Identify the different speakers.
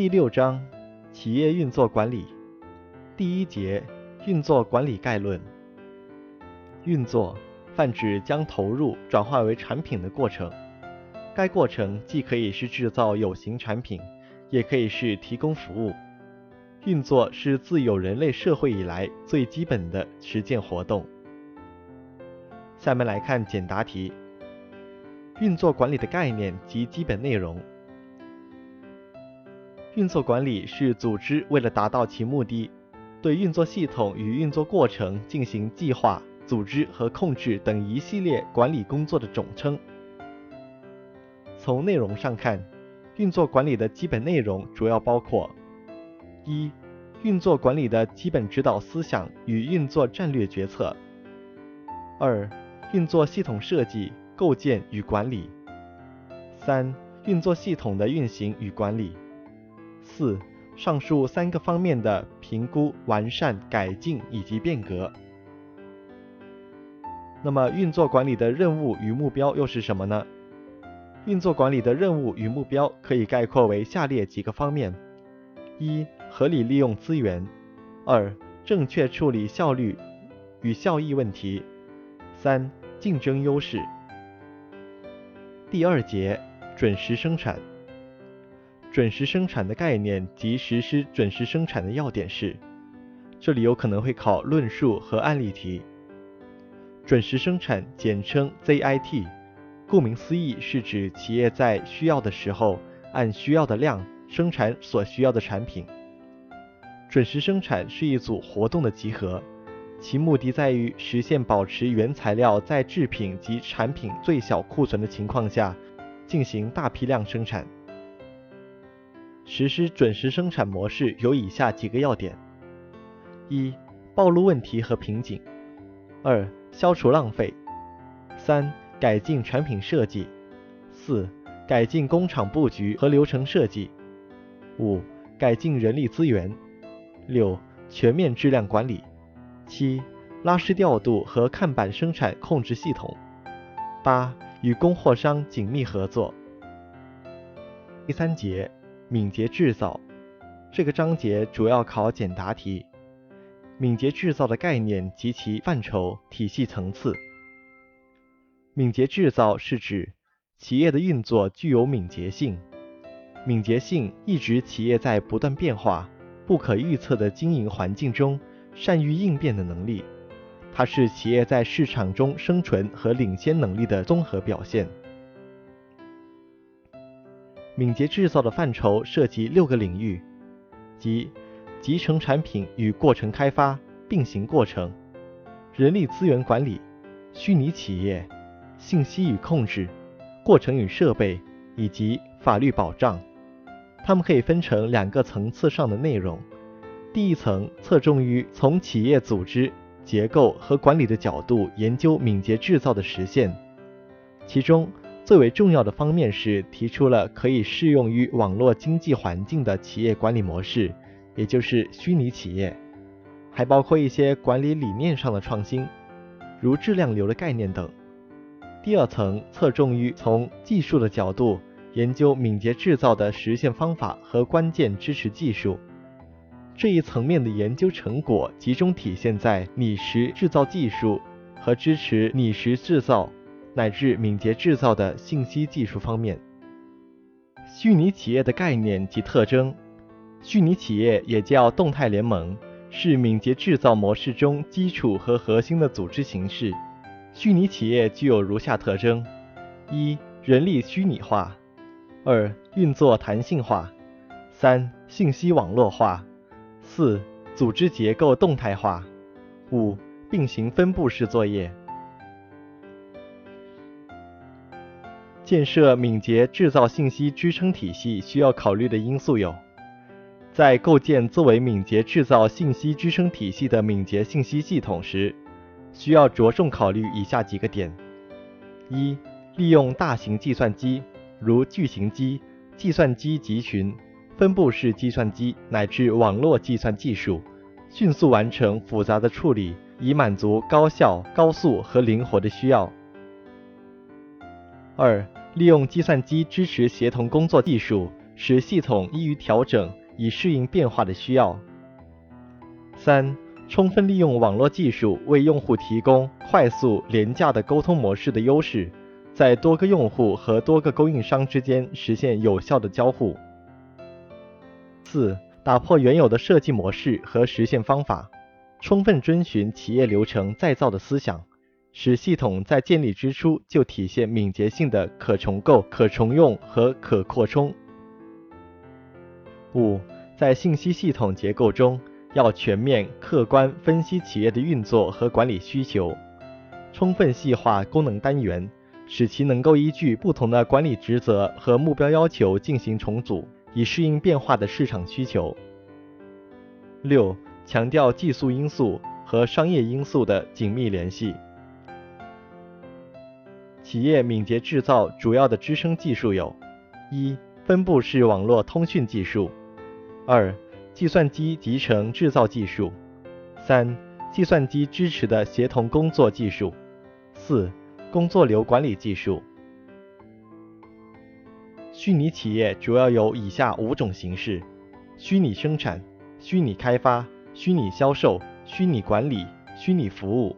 Speaker 1: 第六章企业运作管理第一节运作管理概论。运作泛指将投入转化为产品的过程，该过程既可以是制造有形产品，也可以是提供服务。运作是自有人类社会以来最基本的实践活动。下面来看简答题：运作管理的概念及基本内容。运作管理是组织为了达到其目的，对运作系统与运作过程进行计划、组织和控制等一系列管理工作的总称。从内容上看，运作管理的基本内容主要包括：一、运作管理的基本指导思想与运作战略决策；二、运作系统设计、构建与管理；三、运作系统的运行与管理。四、上述三个方面的评估、完善、改进以及变革。那么，运作管理的任务与目标又是什么呢？运作管理的任务与目标可以概括为下列几个方面：一、合理利用资源；二、正确处理效率与效益问题；三、竞争优势。第二节，准时生产。准时生产的概念及实施准时生产的要点是，这里有可能会考论述和案例题。准时生产简称 ZIT，顾名思义是指企业在需要的时候按需要的量生产所需要的产品。准时生产是一组活动的集合，其目的在于实现保持原材料在制品及产品最小库存的情况下进行大批量生产。实施准时生产模式有以下几个要点：一、暴露问题和瓶颈；二、消除浪费；三、改进产品设计；四、改进工厂布局和流程设计；五、改进人力资源；六、全面质量管理；七、拉式调度和看板生产控制系统；八、与供货商紧密合作。第三节。敏捷制造这个章节主要考简答题。敏捷制造的概念及其范畴、体系层次。敏捷制造是指企业的运作具有敏捷性。敏捷性意指企业在不断变化、不可预测的经营环境中善于应变的能力。它是企业在市场中生存和领先能力的综合表现。敏捷制造的范畴涉及六个领域，即集成产品与过程开发并行过程、人力资源管理、虚拟企业、信息与控制、过程与设备以及法律保障。它们可以分成两个层次上的内容。第一层侧重于从企业组织结构和管理的角度研究敏捷制造的实现，其中。最为重要的方面是提出了可以适用于网络经济环境的企业管理模式，也就是虚拟企业，还包括一些管理理念上的创新，如质量流的概念等。第二层侧重于从技术的角度研究敏捷制造的实现方法和关键支持技术。这一层面的研究成果集中体现在拟实制造技术和支持拟实制造。乃至敏捷制造的信息技术方面，虚拟企业的概念及特征。虚拟企业也叫动态联盟，是敏捷制造模式中基础和核心的组织形式。虚拟企业具有如下特征：一、人力虚拟化；二、运作弹性化；三、信息网络化；四、组织结构动态化；五、并行分布式作业。建设敏捷制造信息支撑体系需要考虑的因素有：在构建作为敏捷制造信息支撑体系的敏捷信息系统时，需要着重考虑以下几个点：一、利用大型计算机，如巨型机、计算机集群、分布式计算机乃至网络计算技术，迅速完成复杂的处理，以满足高效、高速和灵活的需要。二、利用计算机支持协同工作技术，使系统易于调整，以适应变化的需要。三、充分利用网络技术为用户提供快速、廉价的沟通模式的优势，在多个用户和多个供应商之间实现有效的交互。四、打破原有的设计模式和实现方法，充分遵循企业流程再造的思想。使系统在建立之初就体现敏捷性的可重构、可重用和可扩充。五，在信息系统结构中，要全面客观分析企业的运作和管理需求，充分细化功能单元，使其能够依据不同的管理职责和目标要求进行重组，以适应变化的市场需求。六，强调技术因素和商业因素的紧密联系。企业敏捷制造主要的支撑技术有：一、分布式网络通讯技术；二、计算机集成制造技术；三、计算机支持的协同工作技术；四、工作流管理技术。虚拟企业主要有以下五种形式：虚拟生产、虚拟开发、虚拟销售、虚拟管理、虚拟服务。